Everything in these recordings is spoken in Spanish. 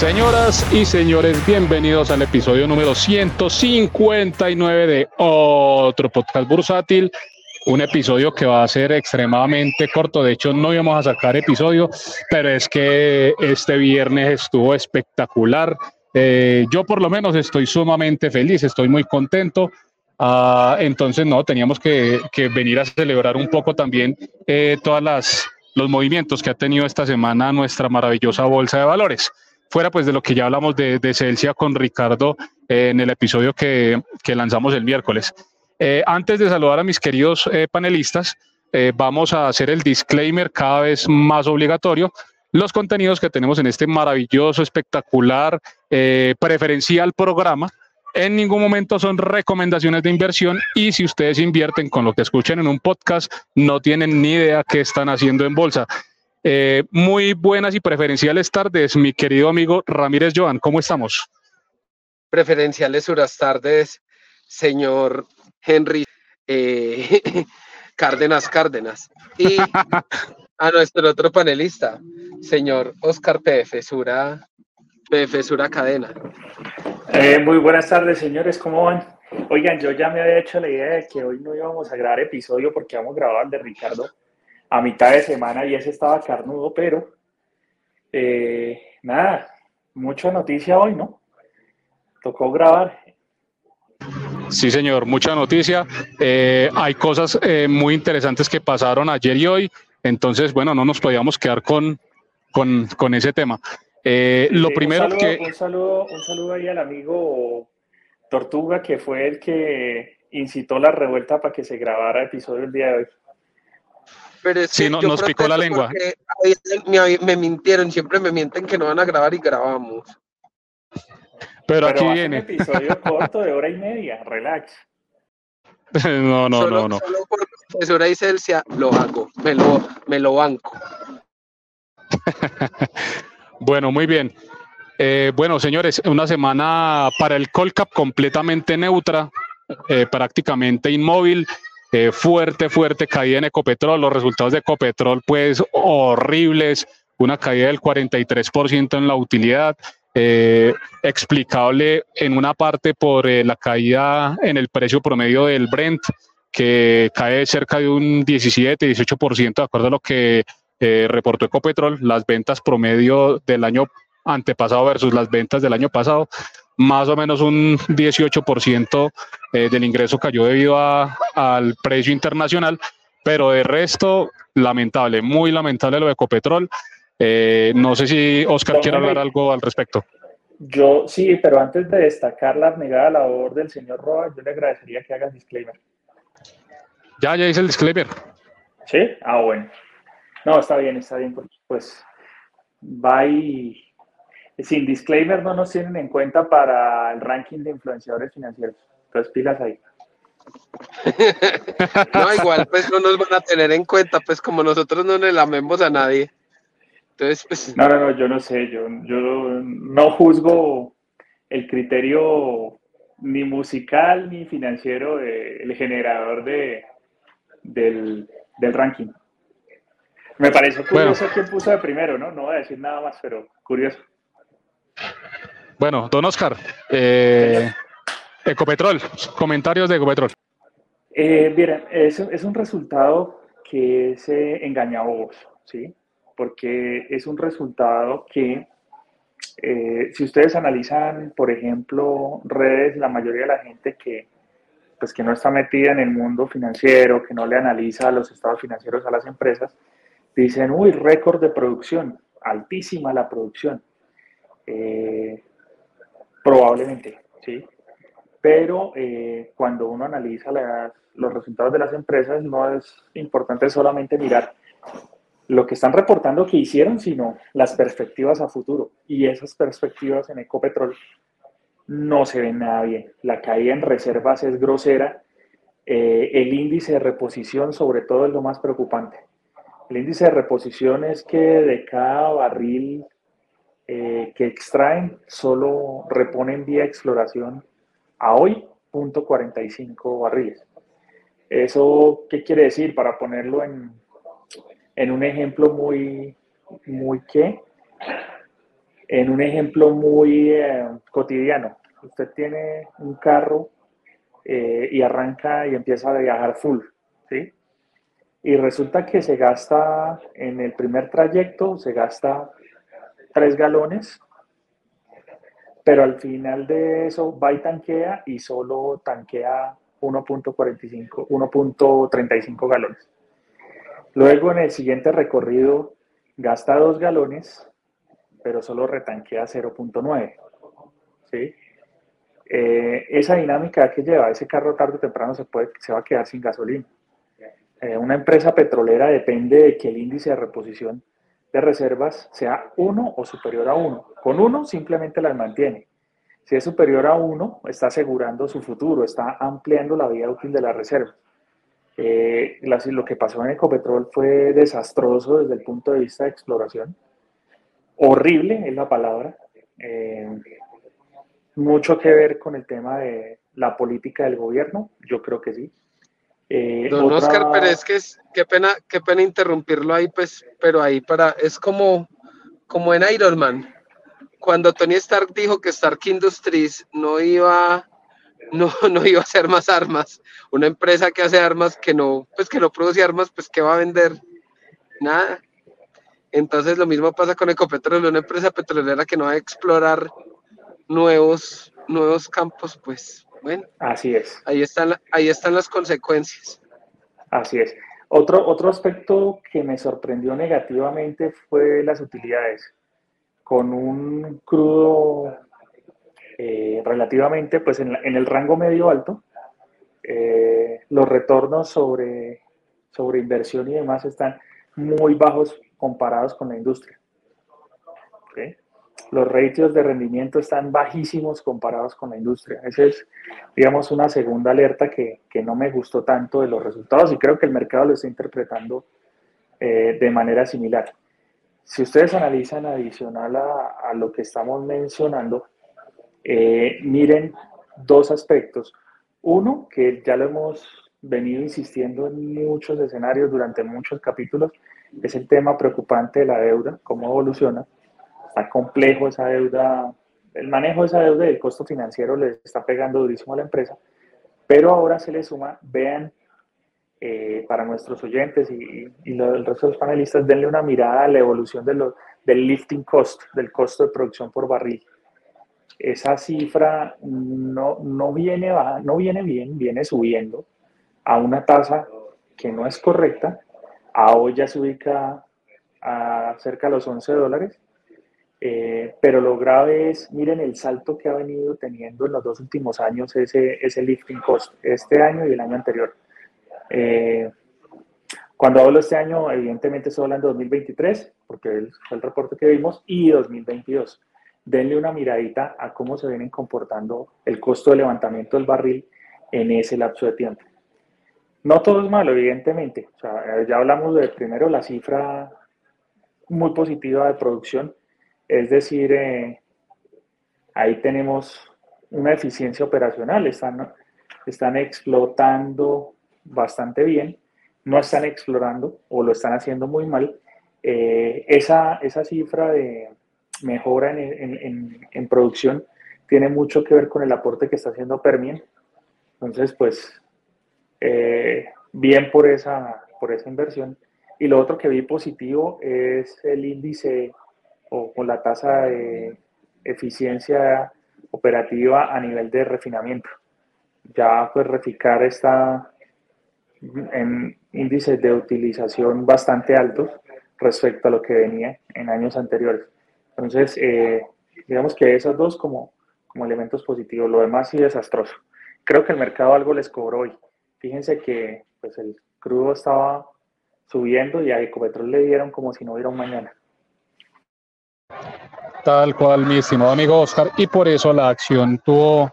Señoras y señores, bienvenidos al episodio número 159 de otro podcast bursátil. Un episodio que va a ser extremadamente corto. De hecho, no íbamos a sacar episodio, pero es que este viernes estuvo espectacular. Eh, yo por lo menos estoy sumamente feliz, estoy muy contento. Ah, entonces, no, teníamos que, venir a celebrar un poco también eh, todas las los movimientos que ha tenido esta semana nuestra maravillosa bolsa de valores. Fuera pues de lo que ya hablamos de, de Celsia con Ricardo eh, en el episodio que, lanzamos el miércoles. Eh, antes de saludar a mis queridos eh, panelistas, vamos a hacer el disclaimer cada vez más obligatorio. Los contenidos que tenemos en este maravilloso, espectacular, preferencial programa en ningún momento son recomendaciones de inversión y si ustedes invierten con lo que escuchen en un podcast, no tienen ni idea qué están haciendo en bolsa. Eh, muy buenas y preferenciales tardes, mi querido amigo Ramírez Joan, ¿cómo estamos? Preferenciales buenas tardes, señor Henry eh, Cárdenas Cárdenas. Y a nuestro otro panelista, señor Oscar PF Sura, PF Sura Cadena. Eh, muy buenas tardes, señores, ¿cómo van? Oigan, yo ya me había hecho la idea de que hoy no íbamos a grabar episodio porque vamos a grabar el de Ricardo a mitad de semana y ese estaba carnudo, pero eh, nada, mucha noticia hoy, ¿no? Tocó grabar. Sí, señor, mucha noticia. Eh, hay cosas muy interesantes que pasaron ayer y hoy, entonces, bueno, no nos podíamos quedar con, con, con ese tema. Eh, lo primero que... Un saludo, un saludo ahí al amigo Tortuga, que fue el que incitó la revuelta para que se grabara el episodio el día de hoy. Pero sí, nos picó la lengua. Me, mintieron, siempre me mienten que no van a grabar y grabamos. Pero, aquí viene. Un episodio corto de hora y media, relax. no, no, no, no. Solo por profesora y Celsia lo hago, me lo, me lo banco. Bueno, muy bien. Eh, bueno, señores, una semana para el Colcap completamente neutra, eh, prácticamente inmóvil, eh, fuerte, fuerte caída en Ecopetrol. Los resultados de Ecopetrol, pues horribles, una caída del 43% en la utilidad, explicable en una parte por la caída en el precio promedio del Brent, que cae cerca de un 17-18%, de acuerdo a lo que eh, reportó Ecopetrol, las ventas promedio del año antepasado versus las ventas del año pasado, más o menos un 18% eh, del ingreso cayó debido al precio internacional, pero de resto, lamentable, muy lamentable lo de Ecopetrol. Eh, no sé si Oscar quiere hablar algo al respecto. Yo sí, pero antes de destacar la abnegada labor del señor Roa, yo le agradecería que haga el disclaimer. Ya, ya hice el disclaimer. ¿Sí? Ah, bueno. No, está bien, está bien, porque pues va y sin disclaimer no nos tienen en cuenta para el ranking de influenciadores financieros. Entonces, pilas ahí. no, igual, pues no nos van a tener en cuenta, pues como nosotros no le lamemos a nadie. Entonces, pues. No, no, no, yo no sé, yo, yo no juzgo el criterio ni musical ni financiero del generador de, del, del ranking. Me pareció curioso quién puso de primero, ¿no? No voy a decir nada más, pero curioso. Bueno, don Oscar, eh, Ecopetrol, comentarios de Ecopetrol. Eh, miren, es, es, un resultado que se eh, engaña a vos, ¿sí? Porque es un resultado que, eh, si ustedes analizan, por ejemplo, redes, la mayoría de la gente que, pues, que no está metida en el mundo financiero, que no le analiza los estados financieros a las empresas, dicen, uy, récord de producción, altísima la producción. Eh, probablemente, ¿sí? Pero eh, cuando uno analiza los resultados de las empresas, no es importante solamente mirar lo que están reportando que hicieron, sino las perspectivas a futuro. Y esas perspectivas en Ecopetrol no se ven nada bien. La caída en reservas es grosera. Eh, el índice de reposición, sobre todo, es lo más preocupante. El índice de reposición es que de cada barril eh, que extraen, solo reponen vía exploración a hoy, punto 45 barriles. ¿Eso qué quiere decir? Para ponerlo en, en un ejemplo muy, muy que, En un ejemplo muy eh, cotidiano, usted tiene un carro eh, y arranca y empieza a viajar full, ¿sí? Y resulta que se gasta en el primer trayecto, se gasta tres galones, pero al final de eso va y tanquea y solo tanquea 1.45, 1.35 galones. Luego en el siguiente recorrido gasta dos galones, pero solo retanquea 0.9. ¿sí? Eh, esa dinámica que lleva ese carro tarde o temprano se, puede, se va a quedar sin gasolina. Eh, una empresa petrolera depende de que el índice de reposición de reservas sea 1 o superior a 1. Con 1 simplemente las mantiene. Si es superior a 1, está asegurando su futuro, está ampliando la vida útil de la reserva. Eh, lo que pasó en Ecopetrol fue desastroso desde el punto de vista de exploración. Horrible es la palabra. Eh, mucho que ver con el tema de la política del gobierno, yo creo que sí. Eh, Don Oscar, pero es que es, qué pena, qué pena interrumpirlo ahí, pues, pero ahí para, es como, como en Iron Man, cuando Tony Stark dijo que Stark Industries no iba, no, no iba a hacer más armas, una empresa que hace armas que no, pues que no produce armas, pues que va a vender nada. Entonces lo mismo pasa con Ecopetrol, una empresa petrolera que no va a explorar nuevos, nuevos campos, pues bueno. Así es. Ahí están, ahí están las consecuencias. Así es. Otro, otro aspecto que me sorprendió negativamente fue las utilidades con un crudo eh, relativamente pues en, el rango medio alto, eh, los retornos sobre, sobre inversión y demás están muy bajos comparados con la industria. Los ratios de rendimiento están bajísimos comparados con la industria. Esa es, digamos, una segunda alerta que, que, no me gustó tanto de los resultados y creo que el mercado lo está interpretando eh, de manera similar. Si ustedes analizan adicional a, lo que estamos mencionando, eh, miren dos aspectos. Uno, que ya lo hemos venido insistiendo en muchos escenarios durante muchos capítulos, es el tema preocupante de la deuda, cómo evoluciona. Está complejo esa deuda, el manejo de esa deuda y el costo financiero le está pegando durísimo a la empresa, pero ahora se le suma, vean eh, para nuestros oyentes y, y el resto de los panelistas, denle una mirada a la evolución de lo, del lifting cost, del costo de producción por barril. Esa cifra no, no, viene, no viene bien, viene subiendo a una tasa que no es correcta. A hoy ya se ubica a cerca de los 11 dólares. Eh, pero lo grave es, miren el salto que ha venido teniendo en los dos últimos años ese, ese lifting cost, este año y el año anterior. Eh, cuando hablo este año, evidentemente estoy hablando de 2023, porque fue el reporte que vimos, y 2022. Denle una miradita a cómo se vienen comportando el costo de levantamiento del barril en ese lapso de tiempo. No todo es malo, evidentemente. ya hablamos de primero la cifra muy positiva de producción, es decir, eh, ahí tenemos una eficiencia operacional, están, están explotando bastante bien, no están explorando o lo están haciendo muy mal. Eh, esa, esa cifra de mejora en, en, producción tiene mucho que ver con el aporte que está haciendo Permian. Entonces, pues, eh, bien por esa, por esa inversión. Y lo otro que vi positivo es el índice o, con la tasa de eficiencia operativa a nivel de refinamiento. Ya pues Reficar está en índices de utilización bastante altos respecto a lo que venía en años anteriores. Entonces, eh, digamos que esos dos como, como elementos positivos, lo demás sí desastroso. Creo que el mercado algo les cobró hoy. Fíjense que pues, el crudo estaba subiendo y a Ecopetrol le dieron como si no hubiera un mañana. Tal cual, mi estimado amigo Oscar, y por eso la acción tuvo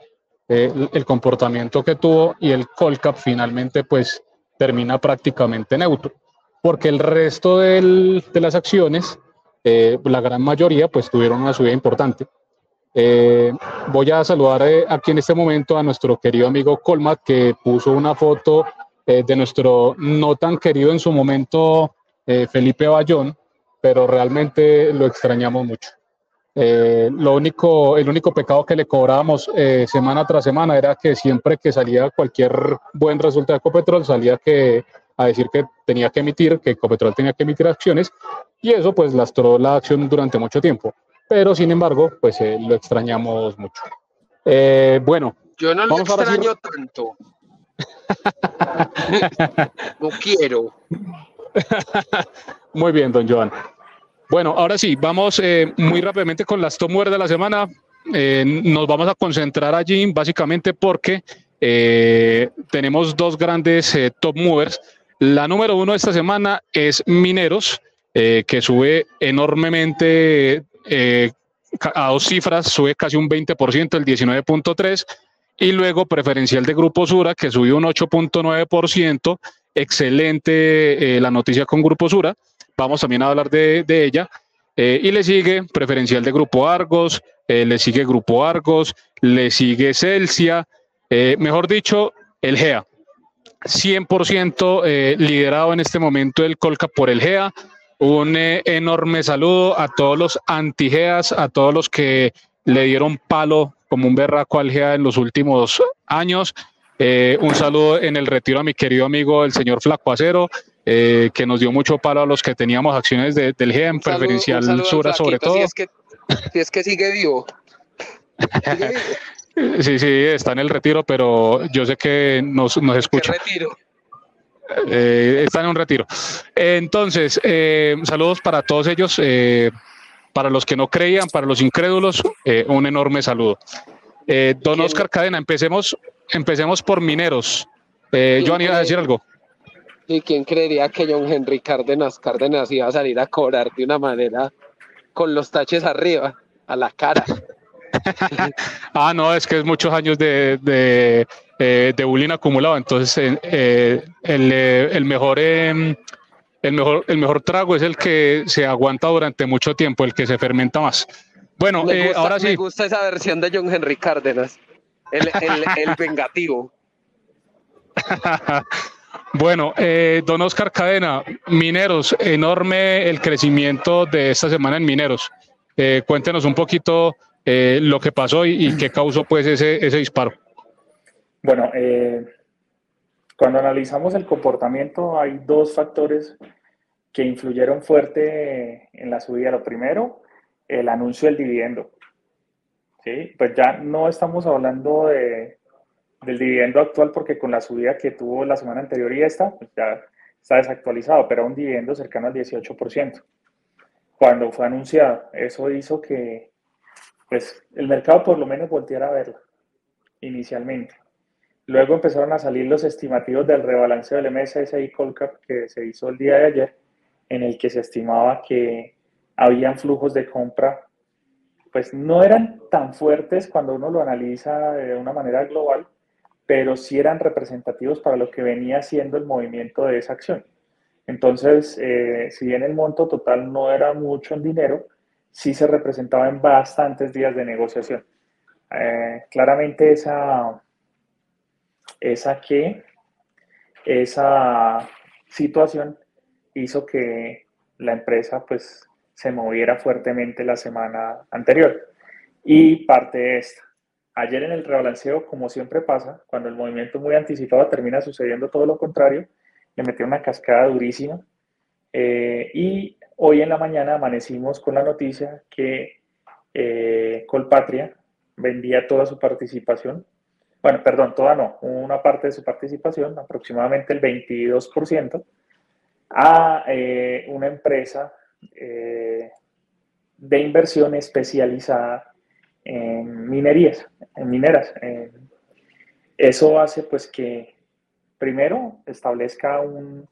eh, el comportamiento que tuvo y el Colcap finalmente pues termina prácticamente neutro, porque el resto de las acciones, eh, la gran mayoría, pues tuvieron una subida importante. Eh, voy a saludar aquí en este momento a nuestro querido amigo Colmat, que puso una foto de nuestro no tan querido en su momento Felipe Bayón, pero realmente lo extrañamos mucho. Eh, lo único, el único pecado que le cobrábamos eh, semana tras semana era que siempre que salía cualquier buen resultado de Ecopetrol, salía que, a decir que tenía que emitir, que Ecopetrol tenía que emitir acciones, y eso pues lastró la acción durante mucho tiempo. Pero sin embargo, pues lo extrañamos mucho. bueno. Yo no lo extraño tanto. no quiero. Muy bien, don Joan. Bueno, ahora sí, vamos eh, muy rápidamente con las top de la semana. Eh, nos vamos a concentrar allí básicamente porque eh, tenemos dos grandes top movers. La número uno de esta semana es Mineros, que sube enormemente a dos cifras, sube casi un 20%, el 19.3%. Y luego preferencial de Grupo Sura, que subió un 8.9%. Excelente la noticia con Grupo Sura vamos también a hablar de, ella. Eh, y le sigue preferencial de Grupo Argos, eh, le sigue Grupo Argos, le sigue Celsia, eh, mejor dicho, el GEA. 100% liderado en este momento el Colca por el GEA. Un enorme saludo a todos los anti-GEAs, a todos los que le dieron palo como un berraco al GEA en los últimos años. Un saludo en el retiro a mi querido amigo el señor Flaco Acero, eh, que nos dio mucho palo a los que teníamos acciones del GEM, preferencial Sura sobre todo. Si es, que, si es que sigue vivo. Sí, sí, está en el retiro, pero yo sé que nos, nos escucha. ¿Qué retiro? Eh, está en un retiro. Entonces, eh, saludos para todos ellos, para los que no creían, para los incrédulos, un enorme saludo. don Oscar Cadena, empecemos, empecemos por mineros. Joan, iba a decir algo. ¿Y quién creería que John Henry Cárdenas Cárdenas iba a salir a cobrar de una manera con los taches arriba, a la cara? ah, no, es que es muchos años de, de, eh, de bullying acumulado. Entonces, eh, eh, el, el, mejor, em, el, mejor, el mejor trago es el que se aguanta durante mucho tiempo, el que se fermenta más. Bueno, ahora sí. Me gusta esa versión de John Henry Cárdenas, el, el, el vengativo. Bueno, eh, don Oscar Cadena, Mineros, enorme el crecimiento de esta semana en Mineros. Eh, cuéntenos un poquito eh, lo que pasó y, qué causó pues ese, ese disparo. Bueno, cuando analizamos el comportamiento hay dos factores que influyeron fuerte en la subida. Lo primero, el anuncio del dividendo. Pues ya no estamos hablando de, del dividendo actual porque con la subida que tuvo la semana anterior y esta, pues ya está desactualizado, pero un dividendo cercano al 18%. Cuando fue anunciado, eso hizo que pues, el mercado por lo menos volteara a verlo inicialmente. Luego empezaron a salir los estimativos del rebalanceo del MSCI Colcap que se hizo el día de ayer, en el que se estimaba que habían flujos de compra, pues no eran tan fuertes cuando uno lo analiza de una manera global, pero sí eran representativos para lo que venía siendo el movimiento de esa acción. Entonces, eh, si bien el monto total no era mucho en dinero, sí se representaba en bastantes días de negociación. Eh, claramente esa, esa esa situación hizo que la empresa pues se moviera fuertemente la semana anterior y parte de esta. Ayer en el rebalanceo, como siempre pasa, cuando el movimiento muy anticipado termina sucediendo todo lo contrario, le metió una cascada durísima. Eh, y hoy en la mañana amanecimos con la noticia que eh, Colpatria vendía toda su participación, bueno, perdón, toda no, una parte de su participación, aproximadamente el 22%, a eh, una empresa de inversión especializada en minerías, en mineras. eso hace pues que primero establezca un,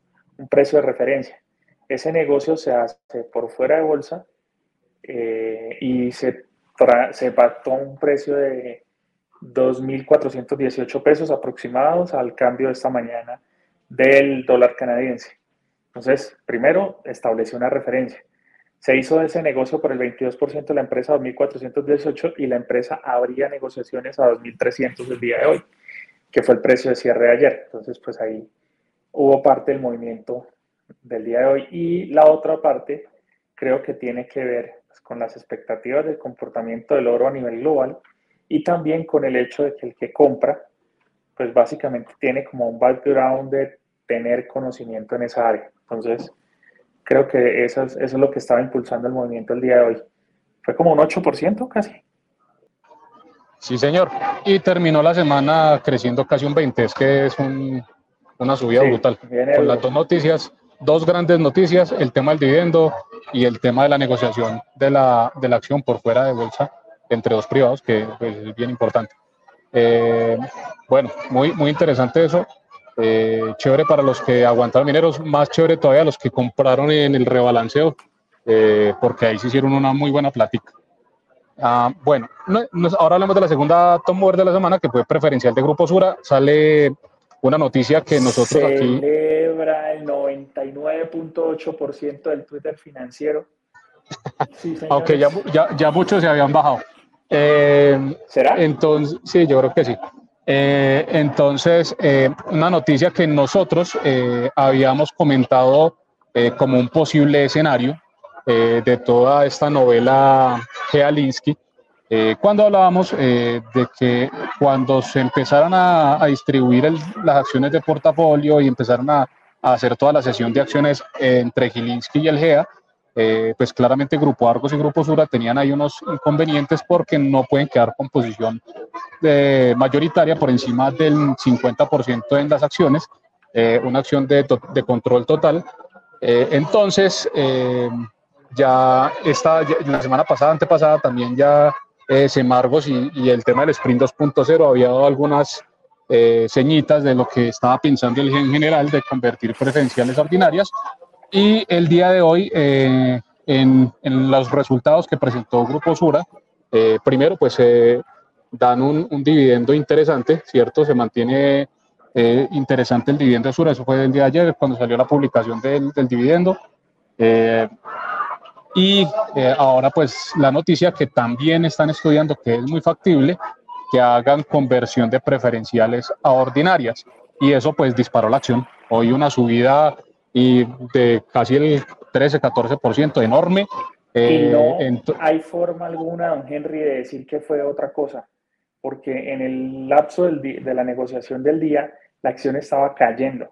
precio de referencia. Ese negocio se hace por fuera de bolsa eh, y se, se pactó un precio de 2.418 pesos aproximados al cambio de esta mañana del dólar canadiense. Entonces, primero estableció una referencia. Se hizo ese negocio por el 22% de la empresa a 2.418 y la empresa abría negociaciones a 2.300 el día de hoy, que fue el precio de cierre de ayer. Entonces, pues ahí hubo parte del movimiento del día de hoy. Y la otra parte creo que tiene que ver con las expectativas del comportamiento del oro a nivel global y también con el hecho de que el que compra, pues básicamente tiene como un background de tener conocimiento en esa área. Entonces, creo que eso es, eso es lo que estaba impulsando el movimiento el día de hoy. Fue como un 8% casi. Sí, señor. Y terminó la semana creciendo casi un 20%. Es que es una subida brutal. Con las dos noticias, dos grandes noticias, el tema del dividendo y el tema de la negociación de la, de la acción por fuera de bolsa entre dos privados, que pues, es bien importante. Eh, bueno, muy, muy interesante eso. Eh, chévere para los que aguantaron mineros, más chévere todavía los que compraron en el rebalanceo, eh, porque ahí se hicieron una muy buena plática. Ah, bueno, ahora hablamos de la segunda Tom Mover de la semana, que fue preferencial de Grupo Sura. Sale una noticia que nosotros aquí... Celebra el 99.8% del Twitter financiero. Aunque ya, ya, ya, muchos se habían bajado. Eh, ¿Será? Entonces, sí, yo creo que sí. Eh, entonces, eh, una noticia que nosotros habíamos comentado como un posible escenario de toda esta novela Gealinsky, cuando hablábamos de que cuando se empezaran a, distribuir las acciones de portafolio y empezaron a, a, hacer toda la sesión de acciones entre Gilinski y el GEA, eh, pues claramente Grupo Argos y Grupo Sura tenían ahí unos inconvenientes porque no pueden quedar con posición de mayoritaria por encima del 50% en las acciones, eh, una acción de, control total. Eh, entonces, ya esta, la semana pasada, antepasada, también ya Semargos y, y, el tema del Sprint 2.0 había dado algunas señitas de lo que estaba pensando el en general de convertir preferenciales ordinarias y el día de hoy, eh, en, en, los resultados que presentó Grupo Sura, eh, primero, pues eh, dan un, un, dividendo interesante, ¿cierto? Se mantiene interesante el dividendo de Sura, eso fue el día de ayer, cuando salió la publicación del, del dividendo. y ahora, pues, la noticia que también están estudiando, que es muy factible, que hagan conversión de preferenciales a ordinarias. Y eso, pues, disparó la acción. Hoy una subida y de casi el 13-14%, enorme. Eh, y no hay forma alguna, don Henry, de decir que fue otra cosa, porque en el lapso del de la negociación del día, la acción estaba cayendo.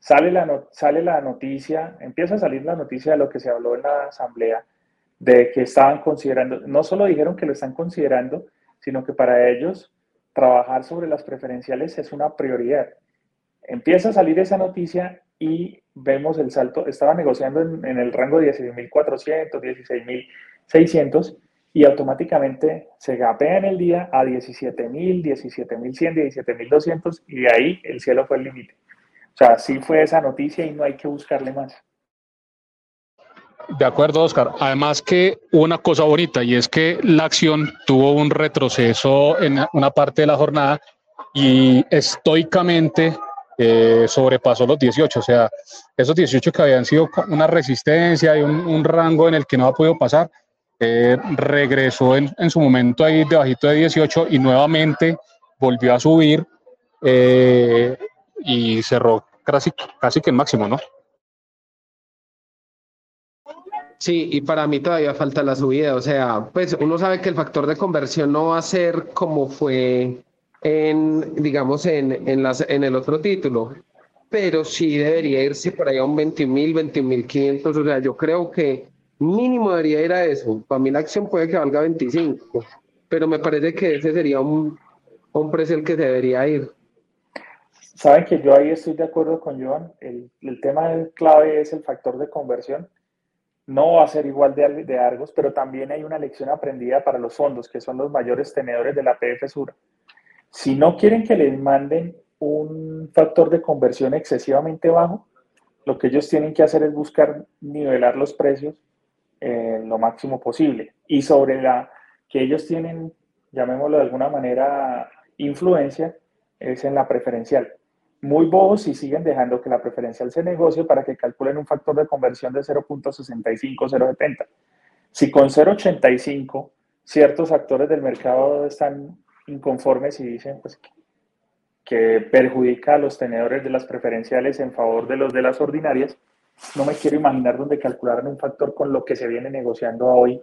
Sale la, sale la noticia, empieza a salir la noticia de lo que se habló en la asamblea, de que estaban considerando, no solo dijeron que lo están considerando, sino que para ellos trabajar sobre las preferenciales es una prioridad. Empieza a salir esa noticia y vemos el salto, estaba negociando en, el rango de 16.400, 16.600 y automáticamente se gapea en el día a 17.000, 17.100, 17.200 y de ahí el cielo fue el límite. O sea, sí fue esa noticia y no hay que buscarle más. De acuerdo, Oscar. Además que una cosa bonita y es que la acción tuvo un retroceso en una parte de la jornada y estoicamente sobrepasó los 18, o sea, esos 18 que habían sido una resistencia y un, rango en el que no ha podido pasar, eh, regresó en, su momento ahí debajito de 18 y nuevamente volvió a subir eh, y cerró casi, casi que el máximo, ¿no? Sí, y para mí todavía falta la subida, o sea, pues uno sabe que el factor de conversión no va a ser como fue en, digamos, en, en, las, en el otro título, pero sí debería irse por ahí a un 20.000, 21.500, o sea, yo creo que mínimo debería ir a eso. Para mí la acción puede que valga 25, pero me parece que ese sería un, un precio el que debería ir. Saben que yo ahí estoy de acuerdo con Joan. El, el tema clave es el factor de conversión. No va a ser igual de, de Argos, pero también hay una lección aprendida para los fondos, que son los mayores tenedores de la PF Sur. Si no quieren que les manden un factor de conversión excesivamente bajo, lo que ellos tienen que hacer es buscar nivelar los precios eh, lo máximo posible. Y sobre la que ellos tienen, llamémoslo de alguna manera, influencia, es en la preferencial. Muy bobos si siguen dejando que la preferencial se negocie para que calculen un factor de conversión de 0.65-0.70. Si con 0.85 ciertos actores del mercado están inconformes y dicen pues, que, perjudica a los tenedores de las preferenciales en favor de los de las ordinarias. No me quiero imaginar dónde calcularan un factor con lo que se viene negociando hoy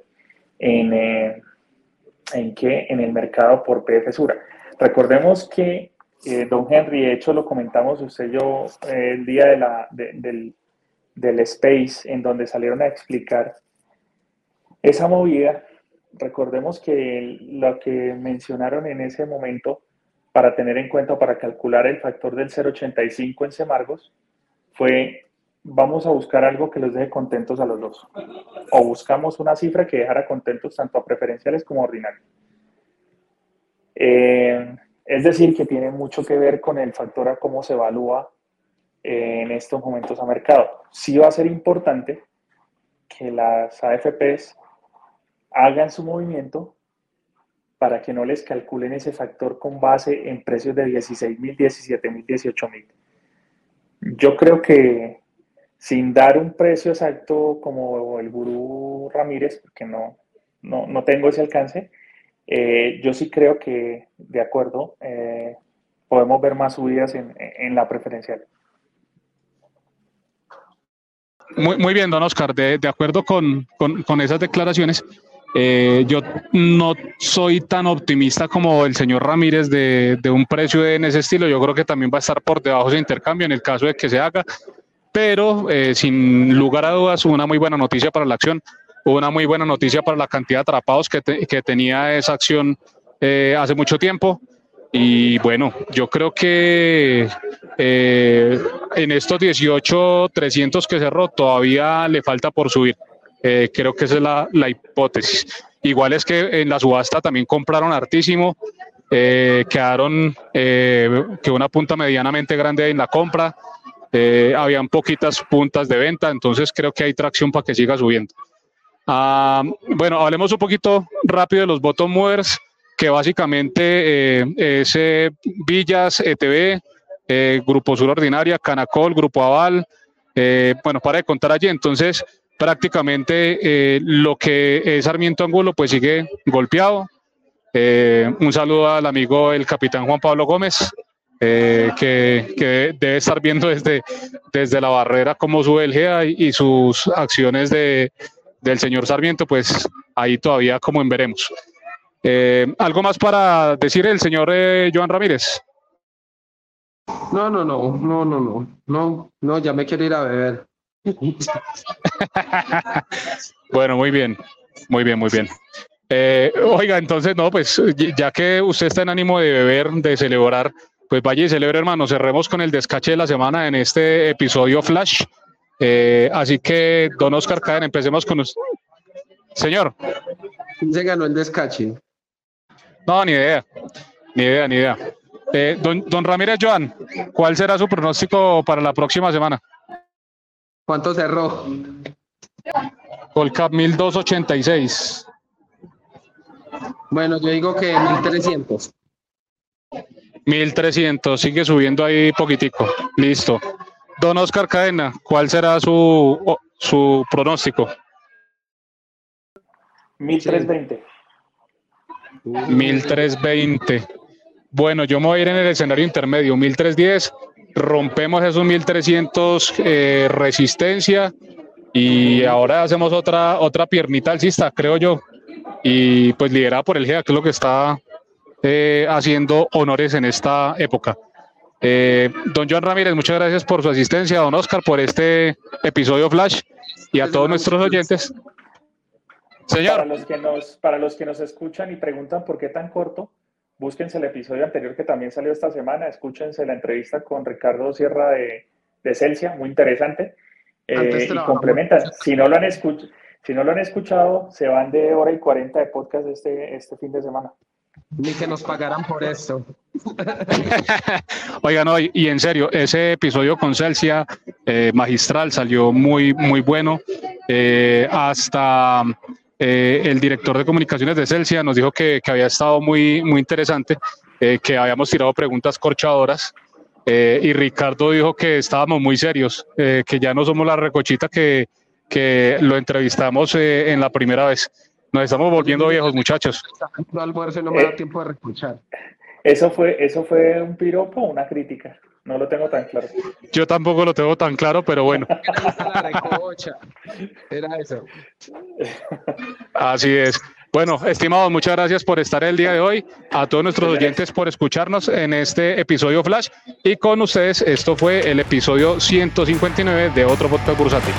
en, eh, en, qué? en el mercado por PF Sura. Recordemos que, eh, don Henry, de hecho lo comentamos usted yo eh, el día de la, del, del Space, en donde salieron a explicar esa movida. Recordemos que lo que mencionaron en ese momento para tener en cuenta, para calcular el factor del 0,85 en Semargos, fue vamos a buscar algo que los deje contentos a los dos. O buscamos una cifra que dejara contentos tanto a preferenciales como a ordinarios. Eh, es decir, que tiene mucho que ver con el factor a cómo se evalúa en estos momentos a mercado. Sí va a ser importante que las AFPs hagan su movimiento para que no les calculen ese factor con base en precios de 16 mil, 17 mil, 18 mil. Yo creo que sin dar un precio exacto como el gurú Ramírez, porque no, no, tengo ese alcance, eh, yo sí creo que, de acuerdo, eh, podemos ver más subidas en, en la preferencial. Muy, muy bien, don Oscar, de, de acuerdo con, con, con, esas declaraciones. Eh, yo no soy tan optimista como el señor Ramírez de, de, un precio en ese estilo. Yo creo que también va a estar por debajo de intercambio en el caso de que se haga. Pero eh, sin lugar a dudas, una muy buena noticia para la acción, una muy buena noticia para la cantidad de atrapados que, que tenía esa acción eh, hace mucho tiempo. Y bueno, yo creo que eh, en estos 18, 300 que cerró, todavía le falta por subir. Eh, creo que esa es la, la, hipótesis. Igual es que en la subasta también compraron hartísimo, eh, quedaron que una punta medianamente grande en la compra, habían poquitas puntas de venta, entonces creo que hay tracción para que siga subiendo. Ah, bueno, hablemos un poquito rápido de los bottom movers que básicamente eh, es eh, Villas, eh, Grupo Sur Ordinaria, Canacol, Grupo Aval, bueno, para de contar allí, entonces prácticamente lo que es Sarmiento Angulo pues sigue golpeado. un saludo al amigo el capitán Juan Pablo Gómez, que, que, debe estar viendo desde, desde la barrera cómo sube el y, sus acciones de, del señor Sarmiento, pues ahí todavía como en veremos. Eh, ¿Algo más para decir el señor eh, Joan Ramírez? No, no, no, no, no, no, no, no, ya me quiero ir a beber. bueno, muy bien, muy bien, muy bien. Eh, oiga, entonces, no, pues ya que usted está en ánimo de beber, de celebrar, pues vaya y celebre, hermano. Cerremos con el descache de la semana en este episodio Flash. así que, don Oscar Caden, empecemos con usted. Señor. Se ganó el descache. No, ni idea. Ni idea, ni idea. Eh, don, don, Ramírez Joan, ¿cuál será su pronóstico para la próxima semana? ¿Cuánto cerró? Colcap 1286. Bueno, yo digo que 1300. 1300, sigue subiendo ahí poquitico. Listo. Don Oscar Cadena, ¿cuál será su, su pronóstico? 1320. 1320. Bueno, yo me voy a ir en el escenario intermedio, 1310. Rompemos esos 1300 eh, resistencia y ahora hacemos otra, otra piernita alcista, creo yo. Y pues liderada por el GEA, que es lo que está eh, haciendo honores en esta época. Eh, don Joan Ramírez, muchas gracias por su asistencia, don Oscar, por este episodio Flash y a todos nuestros oyentes. Señor. Para los, que nos, para los que nos escuchan y preguntan por qué tan corto, búsquense el episodio anterior que también salió esta semana, escúchense la entrevista con Ricardo Sierra de, de Celsia, muy interesante. Eh, y complementan. Si no, lo han escuchado, si no lo han escuchado, se van de hora y cuarenta de podcast este, este fin de semana. Ni que nos pagaran por esto. Oigan, no, y, en serio, ese episodio con Celsia eh, magistral salió muy, muy bueno. Eh, hasta eh, el director de comunicaciones de Celsia nos dijo que, que había estado muy, muy interesante, eh, que habíamos tirado preguntas corchadoras. Eh, y Ricardo dijo que estábamos muy serios, que ya no somos la recochita que, que lo entrevistamos en la primera vez. Nos estamos volviendo viejos, muchachos. Almuerzo no me da tiempo de recochar. Eso fue, eso fue un piropo o una crítica. No lo tengo tan claro. Yo tampoco lo tengo tan claro, pero bueno. Era eso. Así es. Bueno, estimados, muchas gracias por estar el día de hoy. A todos nuestros oyentes por escucharnos en este episodio Flash. Y con ustedes, esto fue el episodio 159 de otro podcast bursátil.